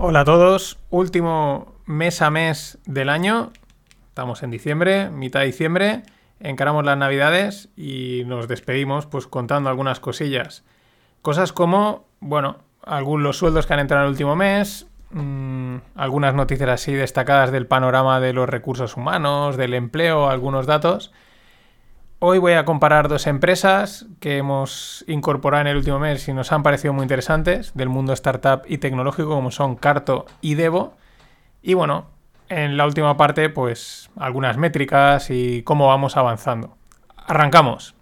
Hola a todos, último mes a mes del año. Estamos en diciembre, mitad de diciembre, encaramos las navidades y nos despedimos pues contando algunas cosillas. Cosas como, bueno, algunos sueldos que han entrado en el último mes, mmm, algunas noticias así destacadas del panorama de los recursos humanos, del empleo, algunos datos. Hoy voy a comparar dos empresas que hemos incorporado en el último mes y nos han parecido muy interesantes del mundo startup y tecnológico como son Carto y Devo. Y bueno, en la última parte pues algunas métricas y cómo vamos avanzando. Arrancamos.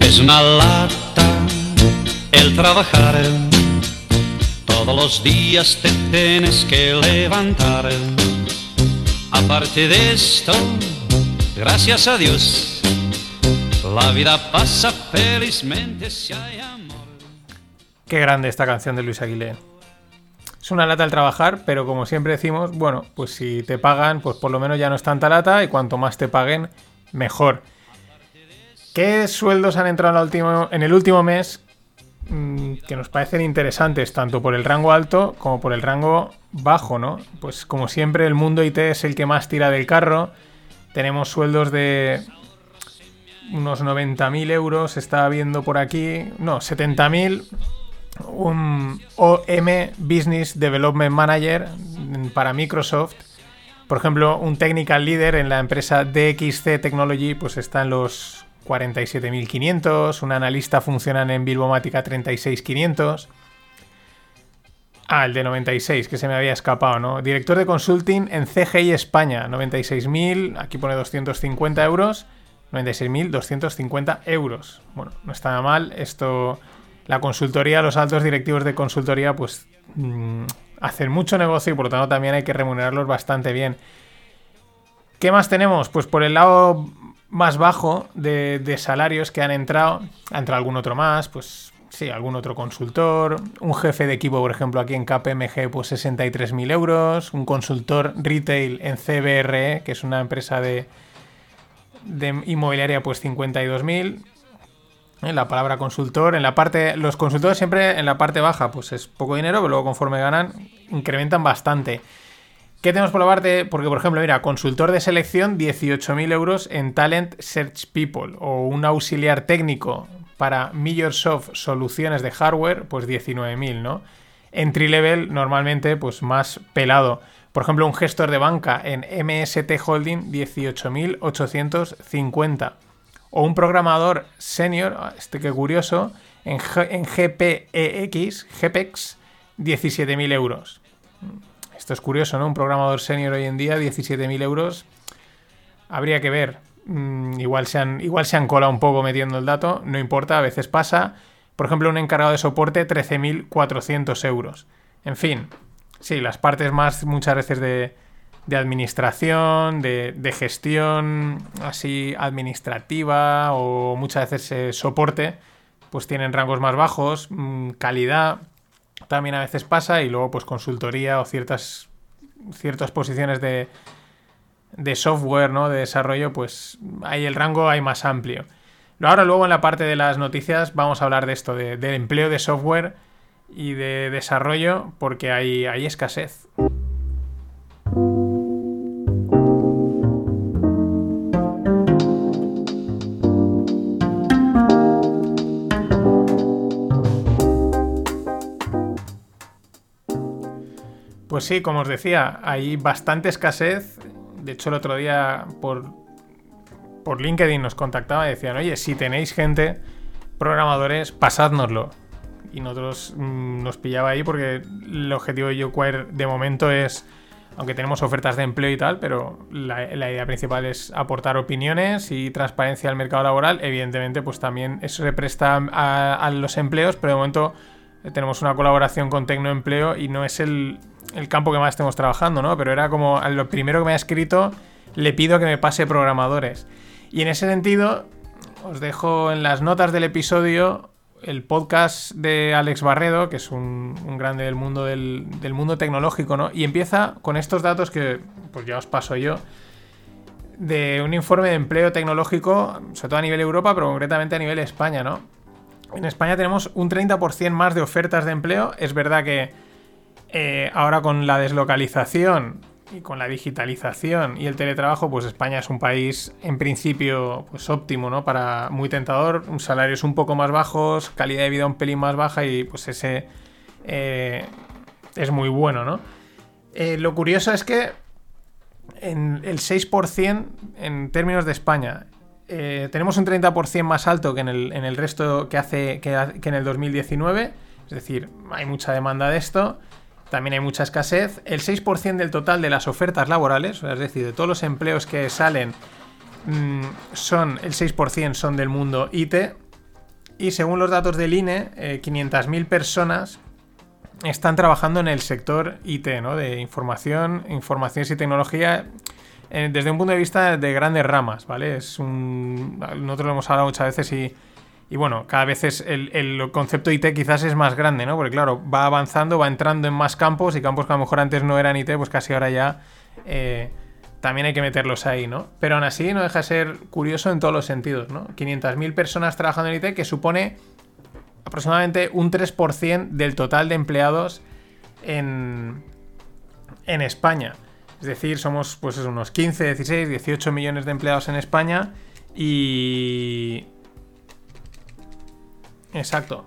Es una lata el trabajar. Todos los días te tienes que levantar. Aparte de esto, gracias a Dios, la vida pasa felizmente si hay amor. Qué grande esta canción de Luis Aguilé. Es una lata el trabajar, pero como siempre decimos, bueno, pues si te pagan, pues por lo menos ya no es tanta lata y cuanto más te paguen, mejor. ¿Qué sueldos han entrado en, el último mes mmm, que nos parecen interesantes, tanto por el rango alto como por el rango bajo, ¿no? Pues como siempre, el mundo IT es el que más tira del carro. Tenemos sueldos de unos 90.000 euros, estaba viendo por aquí, no, 70.000. Un OM Business Development Manager para Microsoft. Por ejemplo, un Technical Leader en la empresa DXC Technology, pues está en los 47.500. Un analista funcionan en Bilbomática 36.500. Ah, el de 96, que se me había escapado, ¿no? Director de consulting en CGI España, 96.000, aquí pone 250 euros, 96.250 euros. Bueno, no está nada mal, esto, la consultoría, los altos directivos de consultoría, pues mmm, hacen mucho negocio y por lo tanto también hay que remunerarlos bastante bien. ¿Qué más tenemos? Pues por el lado más bajo de, de salarios que han entrado, ha entrado algún otro más, pues sí, algún otro consultor, un jefe de equipo, por ejemplo, aquí en KPMG, pues 63.000 euros, un consultor retail en CBRE, que es una empresa de, de inmobiliaria, pues 52.000. En la palabra consultor, en la parte, los consultores siempre en la parte baja, pues es poco dinero, pero luego conforme ganan, incrementan bastante. ¿Qué tenemos por la parte? Porque, por ejemplo, mira, consultor de selección, 18.000 euros en Talent Search People, o un auxiliar técnico para Microsoft soluciones de hardware, pues 19.000, ¿no? Entry level, normalmente, pues más pelado. Por ejemplo, un gestor de banca en MST Holding, 18.850. O un programador senior, este que curioso, en, en GPEX, GPEX, 17.000 euros. Esto es curioso, ¿no? Un programador senior hoy en día, 17.000 euros. Habría que ver. Mm, igual, se han, igual se han colado un poco metiendo el dato, no importa, a veces pasa. Por ejemplo, un encargado de soporte, 13.400 euros. En fin, sí, las partes más muchas veces de, de administración, de, de, gestión así administrativa o muchas veces eh, soporte, pues tienen rangos más bajos, mmm, calidad también a veces pasa y luego pues consultoría o ciertas, ciertas posiciones de, de software, ¿no? De desarrollo, pues ahí el rango hay más amplio. Ahora luego en la parte de las noticias vamos a hablar de esto, de, del empleo de software y de desarrollo, porque hay, hay escasez. Pues sí, como os decía, hay bastante escasez. De hecho, el otro día por, por LinkedIn nos contactaba y decían, oye, si tenéis gente, programadores, pasádnoslo. Y nosotros mmm, nos pillaba ahí porque el objetivo de YouQuire de momento es, aunque tenemos ofertas de empleo y tal, pero la, idea principal es aportar opiniones y transparencia al mercado laboral. Evidentemente, pues también eso se presta a, a los empleos, pero de momento tenemos una colaboración con Tecnoempleo y no es el, el campo que más estemos trabajando, ¿no? Pero era como lo primero que me ha escrito, le pido que me pase programadores. Y en ese sentido, os dejo en las notas del episodio el podcast de Alex Barredo, que es un, grande del mundo del, del, mundo tecnológico, ¿no? Y empieza con estos datos que pues ya os paso yo. De un informe de empleo tecnológico, sobre todo a nivel Europa, pero concretamente a nivel España, ¿no? En España tenemos un 30% más de ofertas de empleo. Es verdad que eh, ahora con la deslocalización y con la digitalización y el teletrabajo, pues España es un país en principio pues óptimo, ¿no? Para muy tentador, salarios un poco más bajos, calidad de vida un pelín más baja y pues ese eh, es muy bueno, ¿no? Eh, lo curioso es que en el 6% en términos de España tenemos un 30% más alto que en el, resto que hace que en el 2019, es decir, hay mucha demanda de esto también hay mucha escasez. El 6% del total de las ofertas laborales, es decir, de todos los empleos que salen, mm, son el 6% son del mundo IT. Y según los datos del INE, 500.000 eh, personas están trabajando en el sector IT, ¿no? De información, informaciones y tecnología, eh, desde un punto de vista de grandes ramas, ¿vale? Es un... Nosotros lo hemos hablado muchas veces y y bueno, cada vez es el, concepto IT quizás es más grande, ¿no? Porque claro, va avanzando, va entrando en más campos y campos que a lo mejor antes no eran IT, pues casi ahora ya eh, también hay que meterlos ahí, ¿no? Pero aún así no deja de ser curioso en todos los sentidos, ¿no? 500.000 personas trabajando en IT que supone aproximadamente un 3% del total de empleados en, en España. Es decir, somos pues unos 15, 16, 18 millones de empleados en España y Exacto.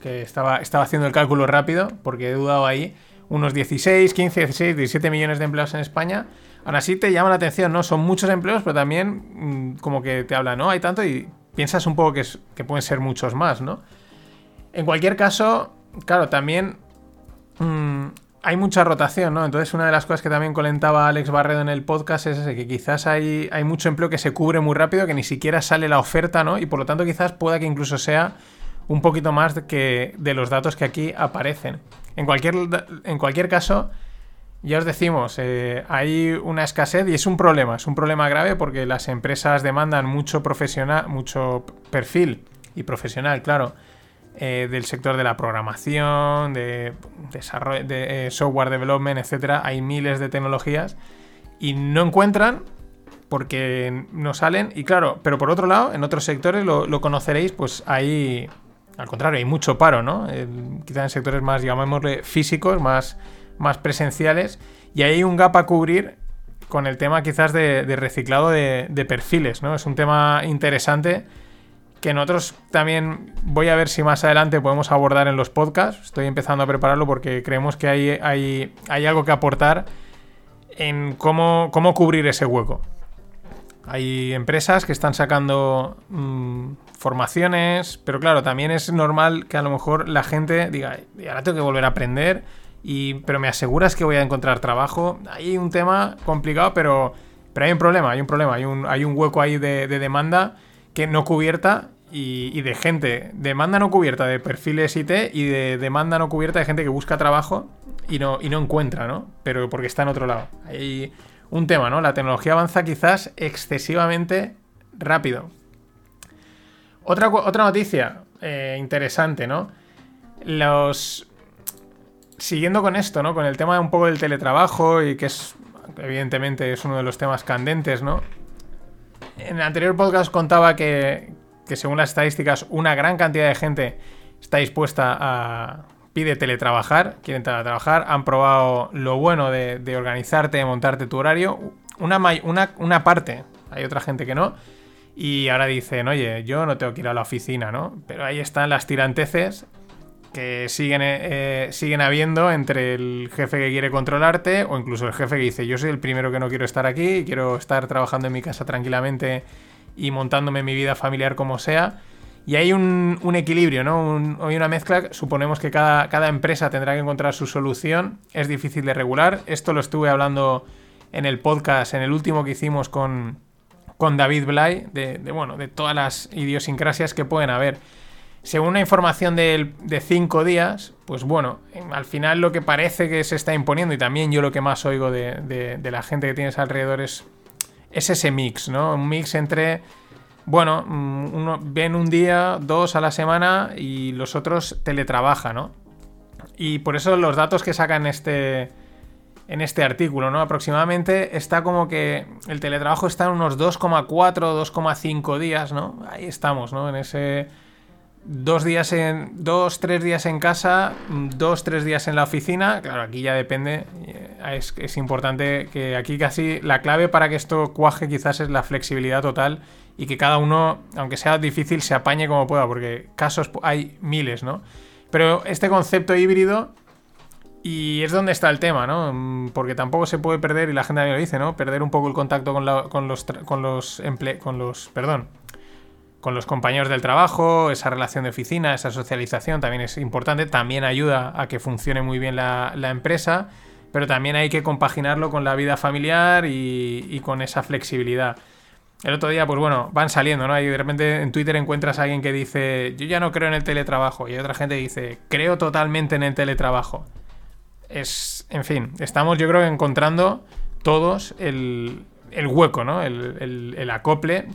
Que estaba, estaba haciendo el cálculo rápido porque he dudado ahí. Unos 16, 15, 16, 17 millones de empleados en España. Aún así te llama la atención, ¿no? Son muchos empleos, pero también mm, como que te habla, ¿no? Hay tanto y piensas un poco que, que pueden ser muchos más, ¿no? En cualquier caso, claro, también mm, hay mucha rotación, ¿no? Entonces una de las cosas que también comentaba Alex Barredo en el podcast es ese, que quizás hay, hay mucho empleo que se cubre muy rápido, que ni siquiera sale la oferta, ¿no? Y por lo tanto quizás pueda que incluso sea un poquito más que de los datos que aquí aparecen. En cualquier, en cualquier caso, ya os decimos, eh, hay una escasez y es un problema, es un problema grave porque las empresas demandan mucho profesional, mucho perfil y profesional, claro, eh, del sector de la programación, de, desarrollo, de eh, software development, etcétera. Hay miles de tecnologías y no encuentran porque no salen. Y claro, pero por otro lado, en otros sectores lo, lo conoceréis, pues hay al contrario, hay mucho paro, ¿no? quizá en sectores más, llamémosle, físicos, más, más presenciales. Y hay un gap a cubrir con el tema quizás de, reciclado de, perfiles, ¿no? Es un tema interesante que nosotros también voy a ver si más adelante podemos abordar en los podcasts. Estoy empezando a prepararlo porque creemos que hay, hay, hay algo que aportar en cómo, cómo cubrir ese hueco. Hay empresas que están sacando mm, formaciones, pero claro, también es normal que a lo mejor la gente diga, ahora tengo que volver a aprender, y, pero me aseguras que voy a encontrar trabajo. Hay un tema complicado, pero, pero hay un problema, hay un problema, hay un, hay un hueco ahí de, demanda que no cubierta y, de gente, demanda no cubierta de perfiles IT y de demanda no cubierta de gente que busca trabajo y no, y no encuentra, ¿no? Pero porque está en otro lado. Hay un tema, ¿no? La tecnología avanza quizás excesivamente rápido. Otra, otra noticia eh, interesante, ¿no? Los. Siguiendo con esto, ¿no? Con el tema un poco del teletrabajo y que es. Evidentemente es uno de los temas candentes, ¿no? En el anterior podcast contaba que, que según las estadísticas, una gran cantidad de gente está dispuesta a. pide teletrabajar, quieren teletrabajar, han probado lo bueno de, de organizarte, de montarte tu horario. Una, una, una parte, hay otra gente que no y ahora dicen, oye, yo no tengo que ir a la oficina, ¿no? Pero ahí están las tiranteces que siguen, eh, eh, siguen habiendo entre el jefe que quiere controlarte o incluso el jefe que dice, yo soy el primero que no quiero estar aquí, quiero estar trabajando en mi casa tranquilamente y montándome mi vida familiar como sea. Y hay un, equilibrio, ¿no? hay una mezcla. Suponemos que cada, cada empresa tendrá que encontrar su solución. Es difícil de regular. Esto lo estuve hablando en el podcast, en el último que hicimos con, con David Blay, de, bueno, de todas las idiosincrasias que pueden haber. Según una información de, cinco días, pues bueno, al final lo que parece que se está imponiendo, y también yo lo que más oigo de, la gente que tienes alrededor es, es ese mix, ¿no? Un mix entre, bueno, mm, uno, ven un día, dos a la semana y los otros teletrabajan, ¿no? Y por eso los datos que sacan este, en este artículo, ¿no? Aproximadamente está como que el teletrabajo está en unos 2,4, 2,5 días, ¿no? Ahí estamos, ¿no? En ese dos días en. dos, tres días en casa, dos, tres días en la oficina. Claro, aquí ya depende. eh, Es, es importante que aquí casi la clave para que esto cuaje quizás es la flexibilidad total y que cada uno, aunque sea difícil, se apañe como pueda, porque casos hay miles, ¿no? Pero este concepto híbrido. Y es donde está el tema, ¿no? Mm, Porque tampoco se puede perder, y la gente también lo dice, ¿no? Perder un poco el contacto con, los, emple- con los, perdón, con los compañeros del trabajo, esa relación de oficina, esa socialización también es importante, también ayuda a que funcione muy bien la, empresa, pero también hay que compaginarlo con la vida familiar y, y con esa flexibilidad. El otro día, pues bueno, van saliendo, ¿no? Y de repente en Twitter encuentras a alguien que dice, yo ya no creo en el teletrabajo, y hay otra gente que dice, creo totalmente en el teletrabajo. Es, en fin, estamos yo creo encontrando todos el, el hueco, ¿no? El, el- acople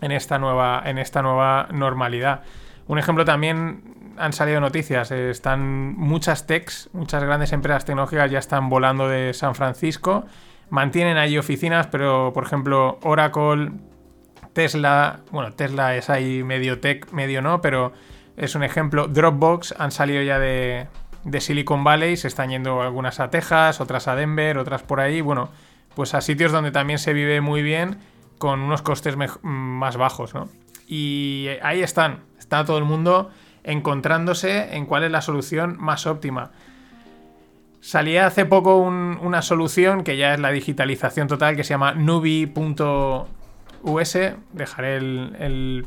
en esta nueva, en esta nueva normalidad. Un ejemplo también han salido noticias. eh, Están muchas techs, muchas grandes empresas tecnológicas ya están volando de San Francisco. Mantienen allí oficinas, pero por ejemplo Oracle, Tesla, bueno, Tesla es ahí medio tech, medio no, pero es un ejemplo. Dropbox han salido ya de, de Silicon Valley, se están yendo algunas a Texas, otras a Denver, otras por ahí. Bueno, pues a sitios donde también se vive muy bien con unos costes mej- más bajos, ¿no? Y ahí están, está todo el mundo encontrándose en cuál es la solución más óptima. Salía hace poco un- una solución que ya es la digitalización total que se llama Nubi.us. Dejaré el-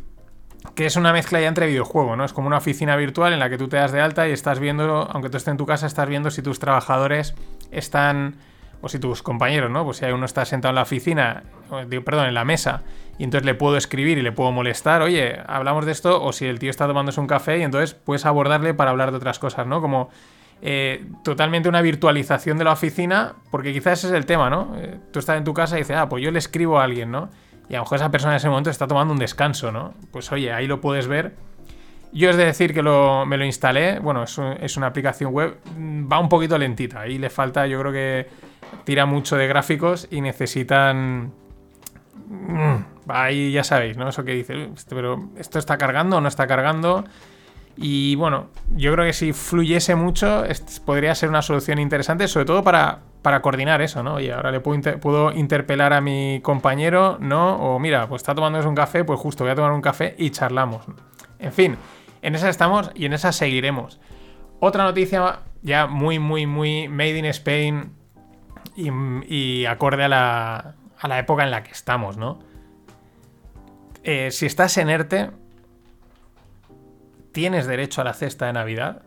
que es una mezcla ya entre videojuego, ¿no? Es como una oficina virtual en la que tú te das de alta y estás viendo, aunque tú estés en tu casa, estás viendo si tus trabajadores están, o si tus compañeros, ¿no? Pues si uno está sentado en la oficina, perdón, en la mesa, y entonces le puedo escribir y le puedo molestar, oye, hablamos de esto, o si el tío está tomándose un café y entonces puedes abordarle para hablar de otras cosas, ¿no? Como eh, totalmente una virtualización de la oficina, porque quizás ese es el tema, ¿no? Eh, tú estás en tu casa y dices, ah, pues yo le escribo a alguien, ¿no? Y a lo mejor esa persona en ese momento está tomando un descanso, ¿no? Pues oye, ahí lo puedes ver. Yo es de decir que lo- me lo instalé, bueno, es, un- es una aplicación web, va un poquito lentita, ahí le falta, yo creo que tira mucho de gráficos y necesitan... Mm, Ahí ya sabéis, ¿no? Eso que dice, "Uy, este- pero esto está cargando o no está cargando. Y bueno, yo creo que si fluyese mucho, podría ser una solución interesante, sobre todo para, para coordinar eso, ¿no? Y ahora le puedo, inter- puedo interpelar a mi compañero, ¿no? O mira, pues está tomándose un café, pues justo voy a tomar un café y charlamos. En fin, en esa estamos y en esa seguiremos. Otra noticia ya muy, muy, muy made in Spain y, y acorde a la, a la época en la que estamos, ¿no? Eh, si estás en ERTE, ¿tienes derecho a la cesta de Navidad?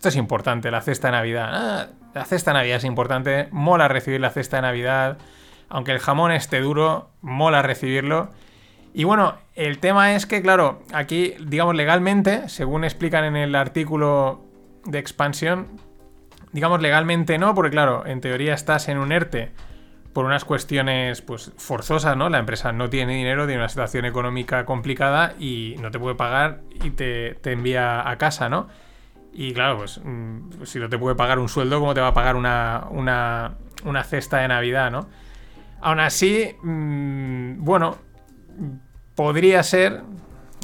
Esto es importante, la cesta de Navidad. Ah, la cesta de Navidad es importante, mola recibir la cesta de Navidad. Aunque el jamón esté duro, mola recibirlo. Y bueno, el tema es que, claro, aquí, digamos, legalmente, según explican en el artículo de expansión, digamos, legalmente no, porque claro, en teoría estás en un ERTE por unas cuestiones pues forzosas, ¿no? La empresa no tiene dinero, tiene una situación económica complicada y no te puede pagar y te, te envía a casa, ¿no? Y claro, pues mm, si no te puede pagar un sueldo, ¿cómo te va a pagar una, una, una cesta de Navidad, ¿no? Aún así, mm, bueno, podría ser,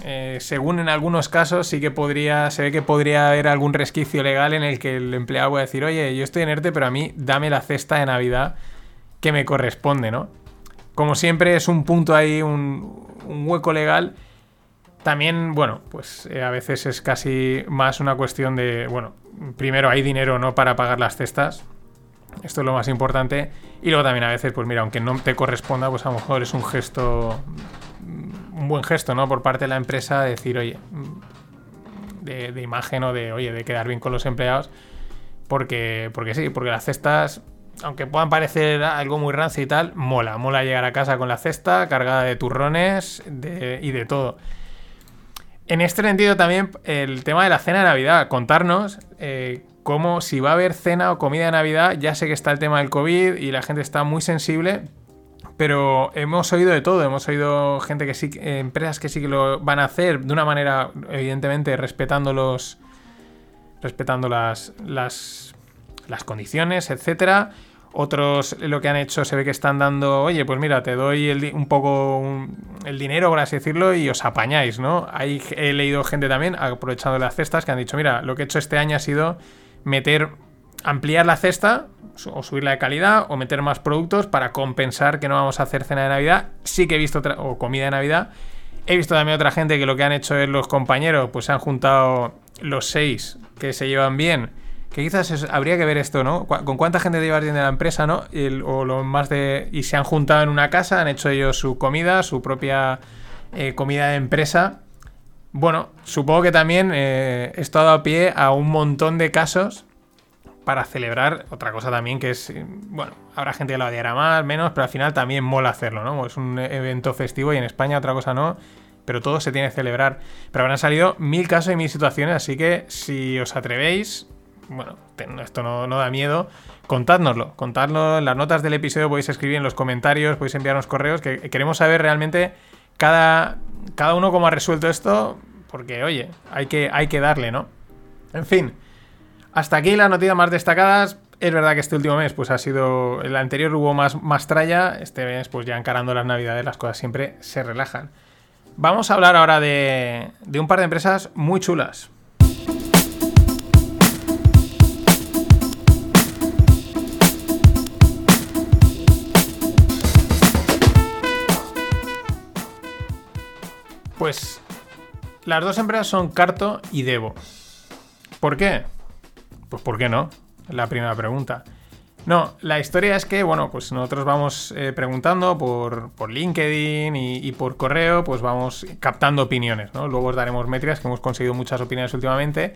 eh, según en algunos casos, sí que podría, se ve que podría haber algún resquicio legal en el que el empleado pueda decir, oye, yo estoy en ERTE, pero a mí dame la cesta de Navidad que me corresponde, ¿no? Como siempre es un punto ahí, un, un hueco legal. También, bueno, pues eh, a veces es casi más una cuestión de, bueno, primero hay dinero no para pagar las cestas. Esto es lo más importante. Y luego también a veces, pues mira, aunque no te corresponda, pues a lo mejor es un gesto, un buen gesto, ¿no? Por parte de la empresa decir, oye, de, de imagen o de, oye, de quedar bien con los empleados. Porque, porque sí, porque las cestas, aunque puedan parecer algo muy rancio y tal, mola. Mola llegar a casa con la cesta cargada de turrones de- y de todo. En este sentido también el tema de la cena de Navidad. Contarnos eh, cómo si va a haber cena o comida de Navidad. Ya sé que está el tema del COVID y la gente está muy sensible. Pero hemos oído de todo, hemos oído gente que sí, eh, empresas que sí que lo van a hacer de una manera, evidentemente, respetando los. respetando las. las, las condiciones, etcétera. Otros lo que han hecho se ve que están dando, oye, pues mira, te doy un poco el dinero, por así decirlo, y os apañáis, ¿no? He leído gente también, aprovechando las cestas, que han dicho, mira, lo que he hecho este año ha sido meter, ampliar la cesta, o subirla de calidad, o meter más productos para compensar que no vamos a hacer cena de Navidad. Sí que he visto, o comida de Navidad. He visto también otra gente que lo que han hecho es los compañeros, pues se han juntado los seis que se llevan bien que quizás habría que ver esto, ¿no? ¿Con cuánta gente llevar bien de la empresa, ¿no? o lo más de. Y se han juntado en una casa, han hecho ellos su comida, su propia eh, comida de empresa. Bueno, supongo que también eh, esto ha dado pie a un montón de casos para celebrar otra cosa también que es, bueno, habrá gente que lo odiará más, menos, pero al final también mola hacerlo, ¿no? Es un evento festivo y en España otra cosa no, pero todo se tiene que celebrar. Pero habrán salido mil casos y mil situaciones, así que si os atrevéis, bueno, esto no, da miedo, contádnoslo, contadlo en las notas del episodio, podéis escribir en los comentarios, podéis enviarnos correos, que queremos saber realmente cada, cada uno cómo ha resuelto esto, porque oye, hay que, hay que darle, ¿no? En fin, hasta aquí las noticias más destacadas. Es verdad que este último mes, pues ha sido. El anterior hubo más, más tralla. Este mes, pues ya encarando las navidades, las cosas siempre se relajan. Vamos a hablar ahora de, de un par de empresas muy chulas. Pues las dos empresas son Carto y Devo. ¿Por qué? Pues ¿por qué no? La primera pregunta. No, la historia es que, bueno, pues nosotros vamos eh, preguntando por, LinkedIn y, por correo, pues vamos captando opiniones, ¿no? Luego os daremos métricas, que hemos conseguido muchas opiniones últimamente.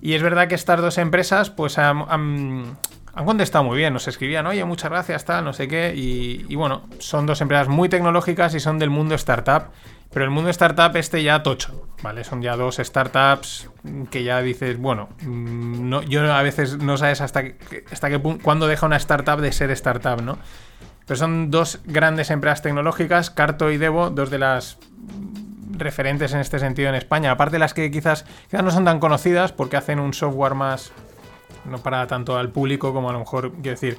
Y es verdad que estas dos empresas, pues han, contestado muy bien, nos escribían, oye, muchas gracias, tal, no sé qué. Y, bueno, son dos empresas muy tecnológicas y son del mundo startup. Pero el mundo startup este ya tocho, ¿vale? Son ya dos startups que ya dices, bueno, mm, no, yo a veces no sabes hasta, hasta qué punto, cuándo deja una startup de ser startup, ¿no? Pero son dos grandes empresas tecnológicas, Carto y Devo, dos de las referentes en este sentido en España. Aparte las que quizás, quizás no son tan conocidas porque hacen un software más, no para tanto al público como a lo mejor, quiero decir,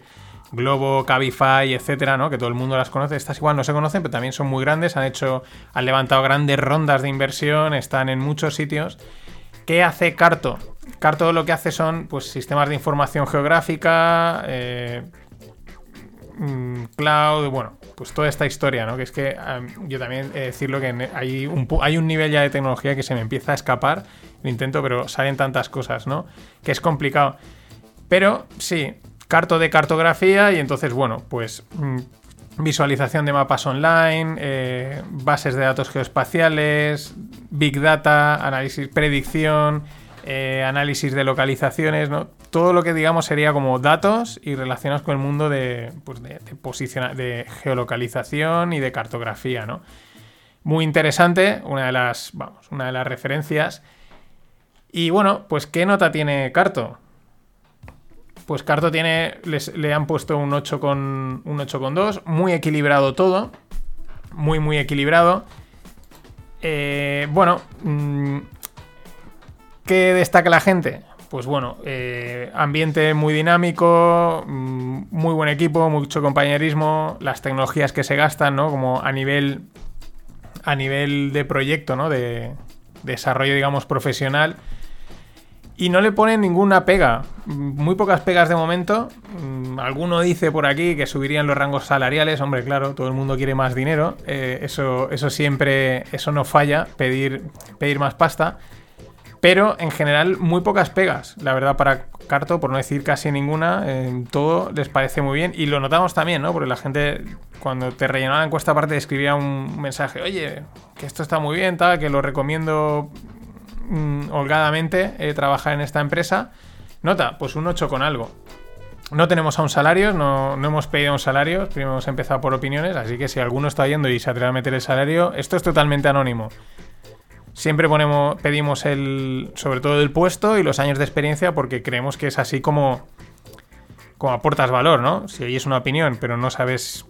Globo, Cabify, etcétera, ¿no? Que todo el mundo las conoce. Estas igual no se conocen, pero también son muy grandes. Han hecho, han levantado grandes rondas de inversión, están en muchos sitios. ¿Qué hace Carto? Carto lo que hace son pues, sistemas de información geográfica, eh, mm, cloud, bueno, pues toda esta historia, ¿no? Que es que yo también he de decirlo que hay un, hay un nivel ya de tecnología que se me empieza a escapar. Lo intento, pero salen tantas cosas, ¿no? Que es complicado. Pero sí, carto de cartografía y entonces, bueno, pues mm, visualización de mapas online, eh, bases de datos geoespaciales, big data, análisis, predicción, eh, análisis de localizaciones, ¿no? Todo lo que digamos sería como datos y relacionados con el mundo de, pues de, de geolocalización y de cartografía, ¿no? Muy interesante, una de las, vamos, una de las referencias. Y bueno, pues ¿qué nota tiene Carto? Pues Carto tiene, le han puesto un 8 con un 8,2, muy equilibrado todo, muy muy equilibrado. Eh, bueno, mm, ¿qué destaca la gente? Pues bueno, eh, ambiente muy dinámico, mm, muy buen equipo, mucho compañerismo, las tecnologías que se gastan, ¿no? Como a nivel, a nivel de proyecto, ¿no? De desarrollo, digamos, profesional y no le ponen ninguna pega. Muy pocas pegas de momento. Mm, alguno dice por aquí que subirían los rangos salariales. Hombre, claro, todo el mundo quiere más dinero. Eh, eso, eso siempre, eso no falla, pedir, pedir más pasta. Pero en general, muy pocas pegas. La verdad, para Carto, por no decir casi ninguna, todo les parece muy bien. Y lo notamos también, ¿no? Porque la gente, cuando te rellenaba la encuesta, aparte escribía un mensaje: Oye, que esto está muy bien, que lo recomiendo Mm, holgadamente eh, trabajar en esta empresa. Nota, pues un 8 con algo. No tenemos aún salarios, no, no hemos pedido un salario, primero hemos empezado por opiniones, así que si alguno está yendo y se atreve a meter el salario, esto es totalmente anónimo. Siempre ponemos, pedimos el, sobre todo el puesto y los años de experiencia porque creemos que es así como, como aportas valor, ¿no? Si es una opinión, pero no sabes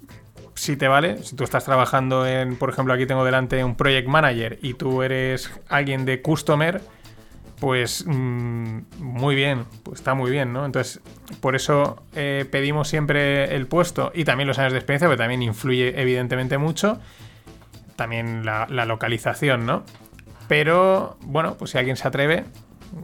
si te vale. Si tú estás trabajando en, por ejemplo, aquí tengo delante un project manager y tú eres alguien de customer, pues mm, muy bien, pues está muy bien, ¿no? Entonces, por eso eh, pedimos siempre el puesto y también los años de experiencia, porque también influye evidentemente mucho, también la, la localización, ¿no? Pero, bueno, pues si alguien se atreve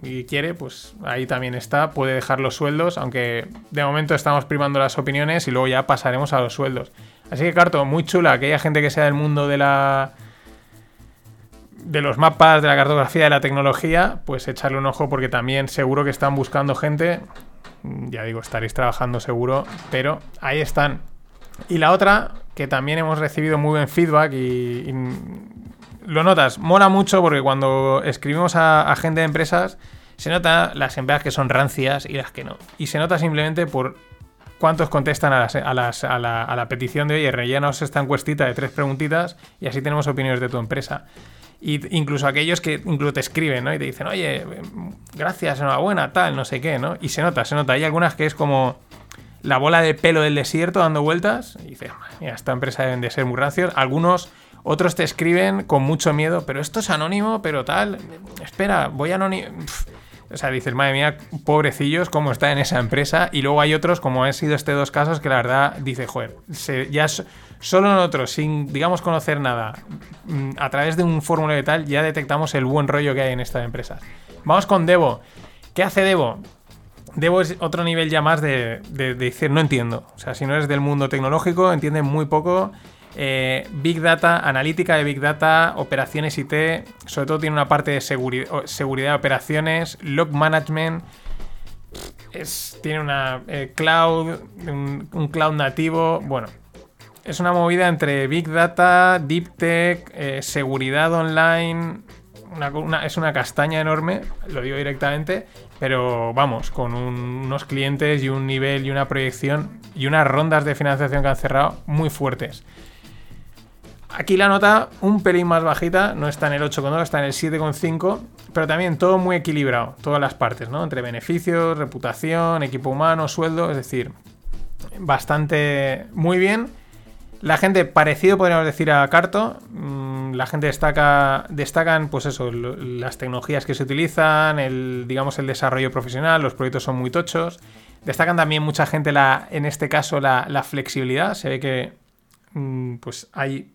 y quiere, pues ahí también está, puede dejar los sueldos, aunque de momento estamos primando las opiniones y luego ya pasaremos a los sueldos. Así que, Carto, muy chula, aquella gente que sea del mundo de la de los mapas, de la cartografía, de la tecnología, pues echarle un ojo porque también seguro que están buscando gente. Ya digo, estaréis trabajando seguro, pero ahí están. Y la otra, que también hemos recibido muy buen feedback y, lo notas, mola mucho porque cuando escribimos a, gente de empresas, se nota las empresas que son rancias y las que no. Y se nota simplemente por cuántos contestan a, las, a, la, a la, petición de, oye, rellenos esta encuestita de tres preguntitas y así tenemos opiniones de tu empresa. Y incluso aquellos que incluso te escriben, ¿no? Y te dicen, oye, gracias, enhorabuena, tal, no sé qué, ¿no? Y se nota, se nota. Hay algunas que es como la bola de pelo del desierto dando vueltas. Y dices, mira, esta empresa deben de ser muy rancios. Algunos, otros te escriben con mucho miedo, pero esto es anónimo, pero tal. Espera, voy anónimo. O sea, dices, madre mía, pobrecillos, cómo está en esa empresa. Y luego hay otros, como han sido estos dos casos, que la verdad dice, joder, ya solo nosotros, sin, digamos, conocer nada, mm, a través de un formulario tal, ya detectamos el buen rollo que hay en estas empresas. Vamos con Devo. ¿Qué hace Devo? Devo es otro nivel ya más de, de decir, no entiendo. O sea, si no eres del mundo tecnológico, entiende muy poco eh, Big Data, analítica de Big Data, operaciones IT, sobre todo tiene una parte de seguridad de operaciones, log management, tiene una eh, cloud, un, cloud nativo, bueno, es una movida entre Big Data, Deep Tech, eh, seguridad online, es una castaña enorme, lo digo directamente, pero vamos, con unos clientes y un nivel y una proyección y unas rondas de financiación que han cerrado muy fuertes. Aquí la nota un pelín más bajita, no está en el 8,2, está en el 7,5, pero también todo muy equilibrado, todas las partes, ¿no? Entre beneficios, reputación, equipo humano, sueldo, es decir, bastante muy bien. La gente, parecido podríamos decir a Carto, mm, la gente destaca, destacan, pues eso, las tecnologías que se utilizan, el, digamos, el desarrollo profesional, los proyectos son muy tochos. Destacan también mucha gente, la, en este caso, la, la flexibilidad. Se ve que mm, pues hay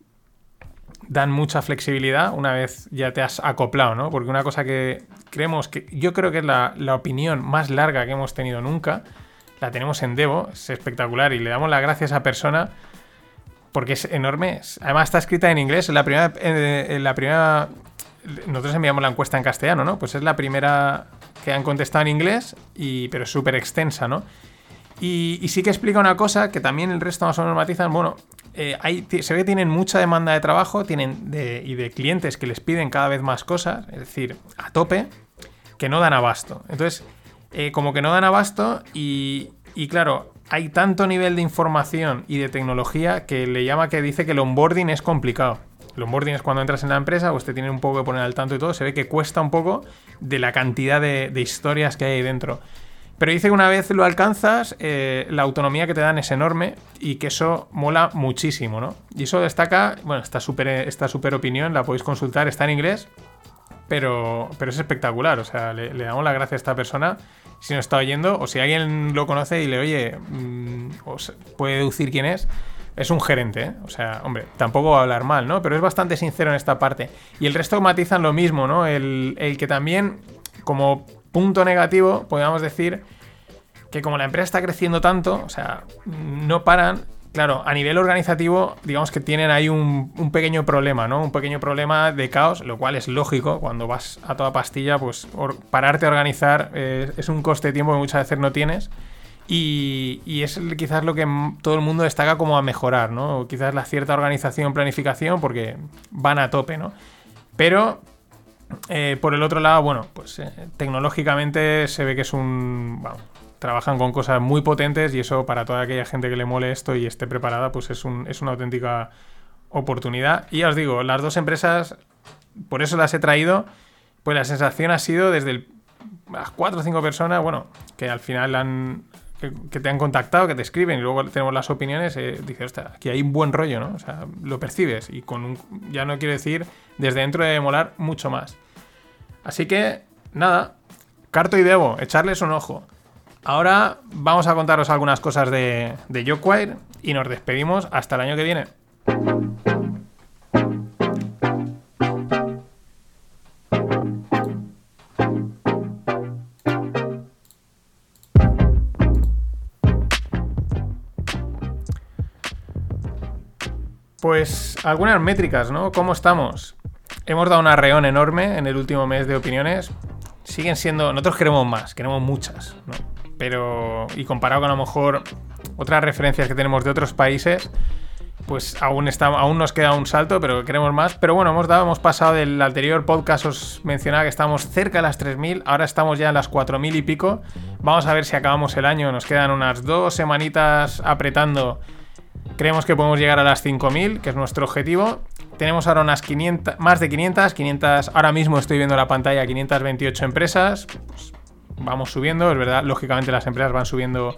dan mucha flexibilidad una vez ya te has acoplado, ¿no? Porque una cosa que creemos que yo creo que es la, opinión más larga que hemos tenido nunca, la tenemos en Devo, es espectacular y le damos las gracias a esa persona porque es enorme. Además está escrita en inglés, la primera, en la primera nosotros enviamos la encuesta en castellano, ¿no? Pues es la primera que han contestado en inglés, y, pero es súper extensa, ¿no? Y, sí que explica una cosa que también el resto más o menos matizan. Bueno, eh, se ve que tienen mucha demanda de trabajo tienen y de clientes que les piden cada vez más cosas, es decir, a tope, que no dan abasto. Entonces, eh, como que no dan abasto y, claro, hay tanto nivel de información y de tecnología que le llama que dice que el onboarding es complicado. El onboarding es cuando entras en la empresa, pues te tienen un poco que poner al tanto y todo. Se ve que cuesta un poco de la cantidad de, de historias que hay ahí dentro. Pero dice que una vez lo alcanzas, eh, la autonomía que te dan es enorme y que eso mola muchísimo, ¿no? Y eso destaca, bueno, esta super, esta super opinión la podéis consultar, está en inglés, pero, pero es espectacular. O sea, le, damos la gracia a esta persona si nos está oyendo o si alguien lo conoce y le oye, mm, puede deducir quién es. Es un gerente, ¿eh? O sea, hombre, tampoco va a hablar mal, ¿no? Pero es bastante sincero en esta parte. Y el resto matizan lo mismo, ¿no? El, el que también, como punto negativo, podríamos decir que como la empresa está creciendo tanto, o sea, no paran. Claro, a nivel organizativo, digamos que tienen ahí un, pequeño problema, ¿no? Un pequeño problema de caos, lo cual es lógico. Cuando vas a toda pastilla, pues pararte a organizar eh, es un coste de tiempo que muchas veces no tienes. Y, y, es quizás lo que todo el mundo destaca como a mejorar, ¿no? Quizás la cierta organización, planificación, porque van a tope, ¿no? Pero eh, por el otro lado, bueno, pues eh, tecnológicamente se ve que es un. trabajan con cosas muy potentes y eso para toda aquella gente que le mole esto y esté preparada, pues es, un, es una auténtica oportunidad. Y ya os digo, las dos empresas, por eso las he traído, pues la sensación ha sido desde las cuatro o cinco personas, bueno, que al final han, que, te han contactado, que te escriben y luego tenemos las opiniones, eh, dices, hostia, aquí hay un buen rollo, ¿no? O sea, lo percibes y con un, ya no quiero decir, desde dentro de molar mucho más. Así que nada, Carto y Debo, echarles un ojo. Ahora vamos a contaros algunas cosas de, de y nos despedimos hasta el año que viene. Pues algunas métricas, ¿no? ¿Cómo estamos? Hemos dado una reón enorme en el último mes de opiniones. Siguen siendo. Nosotros queremos más, queremos muchas, ¿no? Pero. Y comparado con a lo mejor otras referencias que tenemos de otros países, pues aún, está, aún nos queda un salto, pero queremos más. Pero bueno, hemos dado, hemos pasado del anterior podcast, os mencionaba que estamos cerca de las 3.000, ahora estamos ya en las 4.000 y pico. Vamos a ver si acabamos el año, nos quedan unas dos semanitas apretando Creemos que podemos llegar a las 5.000, que es nuestro objetivo. Tenemos ahora unas 500, más de 500, 500, ahora mismo estoy viendo la pantalla, 528 empresas. Pues vamos subiendo, es verdad, lógicamente las empresas van subiendo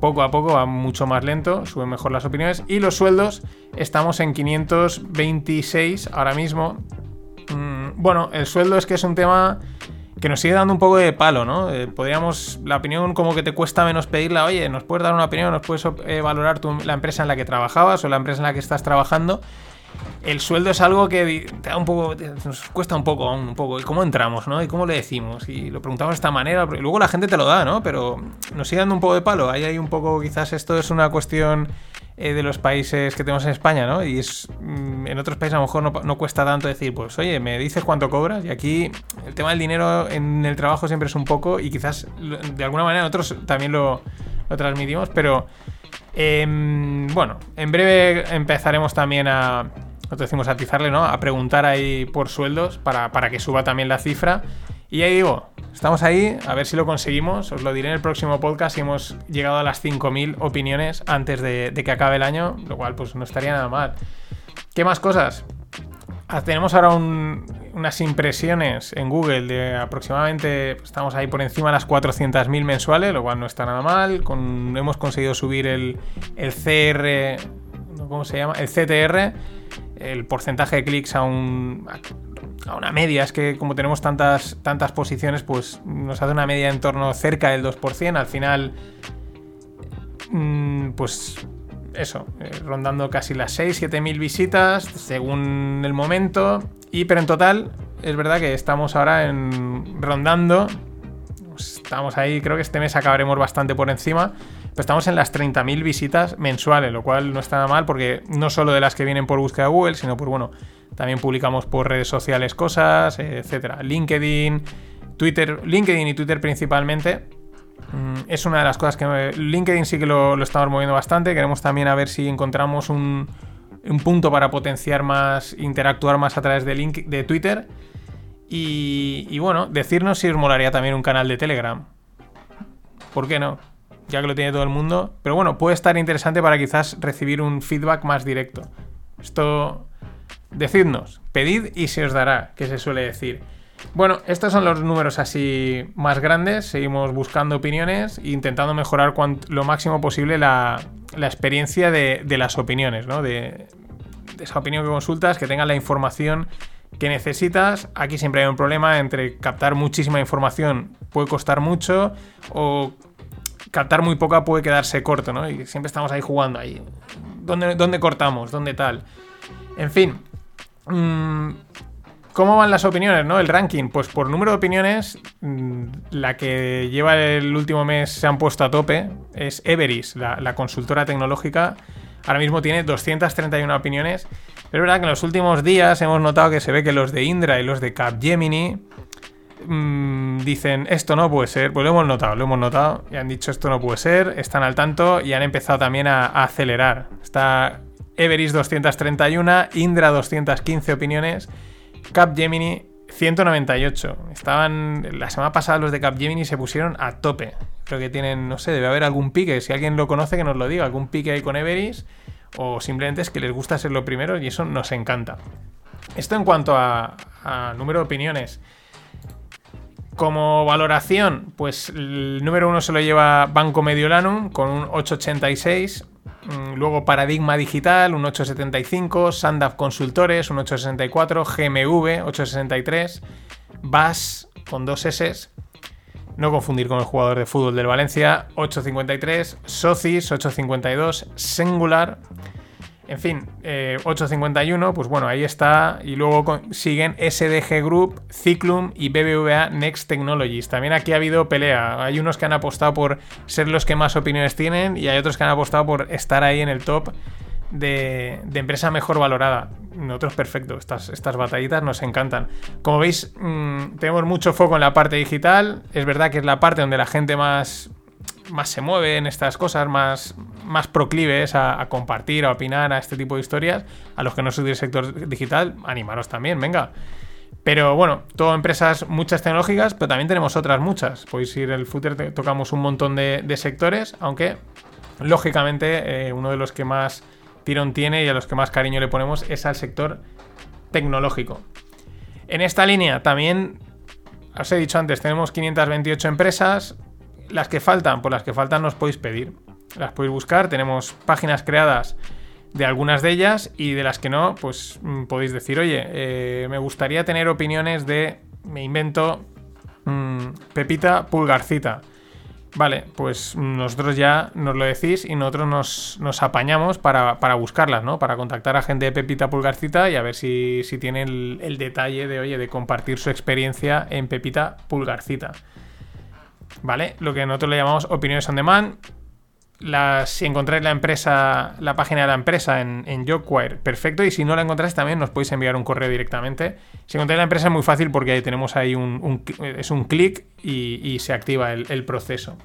poco a poco, va mucho más lento, suben mejor las opiniones. Y los sueldos, estamos en 526 ahora mismo. Mm, bueno, el sueldo es que es un tema que nos sigue dando un poco de palo, ¿no? Eh, podríamos, la opinión como que te cuesta menos pedirla, oye, nos puedes dar una opinión, nos puedes eh, valorar la empresa en la que trabajabas o la empresa en la que estás trabajando. El sueldo es algo que te da un poco, nos cuesta un poco, un poco. ¿Y cómo entramos, no? ¿Y cómo le decimos? Y lo preguntamos de esta manera. Luego la gente te lo da, ¿no? Pero nos sigue dando un poco de palo. Ahí hay un poco, quizás esto es una cuestión eh, de los países que tenemos en España, ¿no? Y es, mm, en otros países a lo mejor no, cuesta tanto decir, pues oye, me dices cuánto cobras y aquí el tema del dinero en el trabajo siempre es un poco y quizás de alguna manera nosotros también lo, transmitimos, pero em, bueno, en breve empezaremos también a, nosotros decimos atizarle, ¿no? A preguntar ahí por sueldos para, para que suba también la cifra. Y ahí digo, estamos ahí, a ver si lo conseguimos. Os lo diré en el próximo podcast si hemos llegado a las 5.000 opiniones antes de, que acabe el año, lo cual pues no estaría nada mal. ¿Qué más cosas? Ah, tenemos ahora unas impresiones en Google de aproximadamente, pues, estamos ahí por encima de las 400.000 mensuales, lo cual no está nada mal. hemos conseguido subir el, el CR, ¿cómo se llama? El CTR, el porcentaje de clics a un a una media. Es que como tenemos tantas, tantas posiciones, pues nos hace una media en torno cerca del 2%. Al final, mm, pues eso, eh, rondando casi las 6-7 mil visitas según el momento. Y pero en total, es verdad que estamos ahora en rondando. Estamos ahí, creo que este mes acabaremos bastante por encima. Pero estamos en las 30.000 visitas mensuales, lo cual no está nada mal porque no solo de las que vienen por búsqueda de Google, sino por, bueno, también publicamos por redes sociales cosas, etcétera. LinkedIn, Twitter, LinkedIn y Twitter principalmente. Mm, es una de las cosas que LinkedIn sí que lo, estamos moviendo bastante. Queremos también a ver si encontramos un, punto para potenciar más, interactuar más a través de, link, de Twitter. Y, y, bueno, decirnos si os molaría también un canal de Telegram. ¿Por qué no? Ya que lo tiene todo el mundo. Pero bueno, puede estar interesante para quizás recibir un feedback más directo. Esto Decidnos, pedid y se os dará, que se suele decir. Bueno, estos son los números así más grandes. Seguimos buscando opiniones e intentando mejorar lo máximo posible la, experiencia de, las opiniones, ¿no? De, esa opinión que consultas, que tenga la información que necesitas. Aquí siempre hay un problema entre captar muchísima información puede costar mucho o captar muy poca puede quedarse corto, ¿no? Y siempre estamos ahí jugando ahí. ¿Dónde, dónde cortamos? ¿Dónde tal? En fin, Mm, ¿Cómo van las opiniones, no? El ranking. Pues por número de opiniones, mm, la que lleva el último mes se han puesto a tope es Everis, la, consultora tecnológica. Ahora mismo tiene 231 opiniones. Pero es verdad que en los últimos días hemos notado que se ve que los de Indra y los de Capgemini mmm, dicen esto no puede ser. Pues lo hemos notado, lo hemos notado. Y han dicho esto no puede ser. Están al tanto y han empezado también a, a acelerar. Está Everis 231, Indra 215 opiniones, Capgemini 198. Estaban. La semana pasada los de Capgemini se pusieron a tope. Creo que tienen, no sé, debe haber algún pique. Si alguien lo conoce, que nos lo diga. Algún pique ahí con Everis. O simplemente es que les gusta ser lo primero y eso nos encanta. Esto en cuanto a, a número de opiniones. Como valoración, pues el número uno se lo lleva Banco Mediolanum con un 886. Mm, luego Paradigma Digital, un 875. Sandaf Consultores, un 864. GMV, 863. BAS, con dos S. No confundir con el jugador de fútbol del Valencia, 853, Socis, 852, Singular. En fin, 851, pues bueno, ahí está. Y luego siguen SDG Group, Cyclum y BBVA Next Technologies. También aquí ha habido pelea. Hay unos que han apostado por ser los que más opiniones tienen y hay otros que han apostado por estar ahí en el top de, empresa mejor valorada. Nosotros, perfecto, estas, estas batallitas nos encantan. Como veis, mm, tenemos mucho foco en la parte digital. Es verdad que es la parte donde la gente más, más se mueve en estas cosas, más, más proclives a, compartir, a opinar, a este tipo de historias. A los que no sois del sector digital, animaros también, venga. Pero bueno, todo empresas muchas tecnológicas, pero también tenemos otras muchas. Podéis ir el footer, tocamos un montón de, sectores, aunque lógicamente eh, uno de los que más tirón tiene y a los que más cariño le ponemos es al sector tecnológico. En esta línea también, os he dicho antes, tenemos 528 empresas. Las que faltan, por las que faltan nos podéis pedir. Las podéis buscar, tenemos páginas creadas de algunas de ellas y de las que no, pues mm, podéis decir, oye, eh, me gustaría tener opiniones de, me invento, mm, Pepita Pulgarcita. Vale, pues nosotros ya nos lo decís y nosotros nos, apañamos para, buscarlas, ¿no? Para contactar a gente de Pepita Pulgarcita y a ver si, si tiene el, detalle de, oye, de compartir su experiencia en Pepita Pulgarcita. ¿Vale? Lo que nosotros le llamamos opiniones on demand. si encontráis la empresa, la página de la empresa en, en perfecto. Y si no la encontráis, también nos podéis enviar un correo directamente. Si encontráis la empresa es muy fácil porque ahí tenemos ahí un, es un clic y, se activa el, proceso.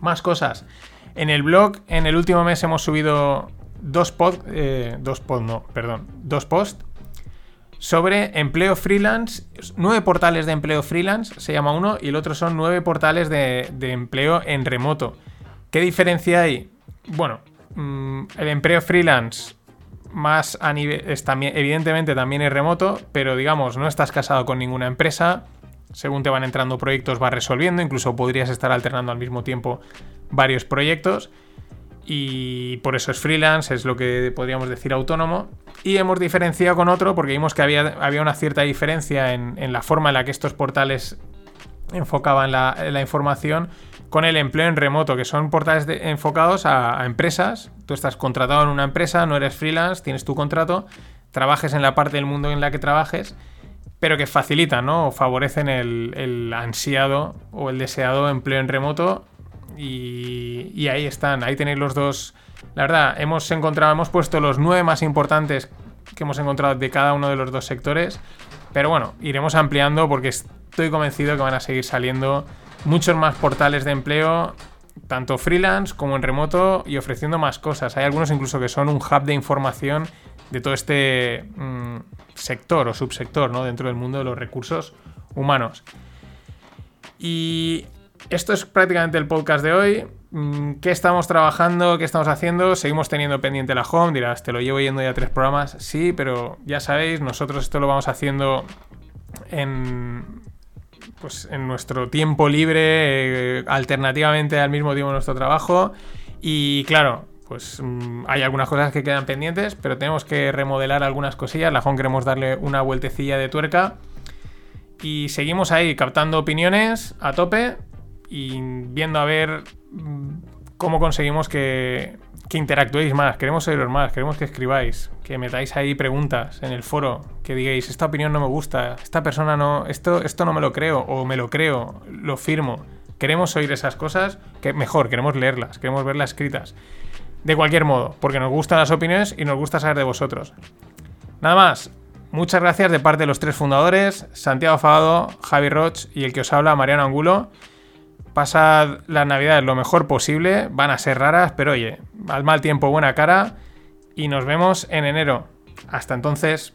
Más cosas. En el blog, en el último mes hemos subido dos posts, eh, dos posts, no, perdón, dos posts sobre empleo freelance, nueve portales de empleo freelance, se llama uno, y el otro son nueve portales de, empleo en remoto. ¿Qué diferencia hay? Bueno, mm, el empleo freelance más a nivel, es también, evidentemente también es remoto, pero digamos, no estás casado con ninguna empresa, según te van entrando proyectos vas resolviendo, incluso podrías estar alternando al mismo tiempo varios proyectos y por eso es freelance, es lo que podríamos decir autónomo. Y hemos diferenciado con otro porque vimos que había, había una cierta diferencia en, la forma en la que estos portales enfocaban la, información con el empleo en remoto, que son portales enfocados a, empresas. Tú estás contratado en una empresa, no eres freelance, tienes tu contrato, trabajes en la parte del mundo en la que trabajes pero que facilitan, ¿no? O favorecen el, ansiado o el deseado empleo en remoto. Y, ahí están, ahí tenéis los dos. La verdad, hemos encontrado, hemos puesto los nueve más importantes que hemos encontrado de cada uno de los dos sectores. Pero bueno, iremos ampliando porque estoy convencido que van a seguir saliendo muchos más portales de empleo, tanto freelance como en remoto, y ofreciendo más cosas. Hay algunos incluso que son un hub de información de todo este mm, sector o subsector ¿no? dentro del mundo de los recursos humanos. Y esto es prácticamente el podcast de hoy. Mm, ¿Qué estamos trabajando? ¿Qué estamos haciendo? Seguimos teniendo pendiente la home. Dirás, te lo llevo yendo ya tres programas. Sí, pero ya sabéis, nosotros esto lo vamos haciendo en, pues, en nuestro tiempo libre, eh, alternativamente al mismo tiempo nuestro trabajo. Y claro, pues mm, hay algunas cosas que quedan pendientes, pero tenemos que remodelar algunas cosillas. La Home queremos darle una vueltecilla de tuerca. Y seguimos ahí captando opiniones a tope y viendo a ver mm, cómo conseguimos que, que interactuéis más. Queremos oíros más, queremos que escribáis, que metáis ahí preguntas en el foro, que digáis, esta opinión no me gusta, esta persona no, esto, esto no me lo creo, o me lo creo, lo firmo. Queremos oír esas cosas, que mejor, queremos leerlas, queremos verlas escritas. De cualquier modo, porque nos gustan las opiniones y nos gusta saber de vosotros. Nada más, muchas gracias de parte de los tres fundadores, Santiago Fagado, Javi Roch y el que os habla, Mariano Angulo. Pasad las navidades lo mejor posible, van a ser raras, pero oye, al mal tiempo buena cara y nos vemos en enero. Hasta entonces.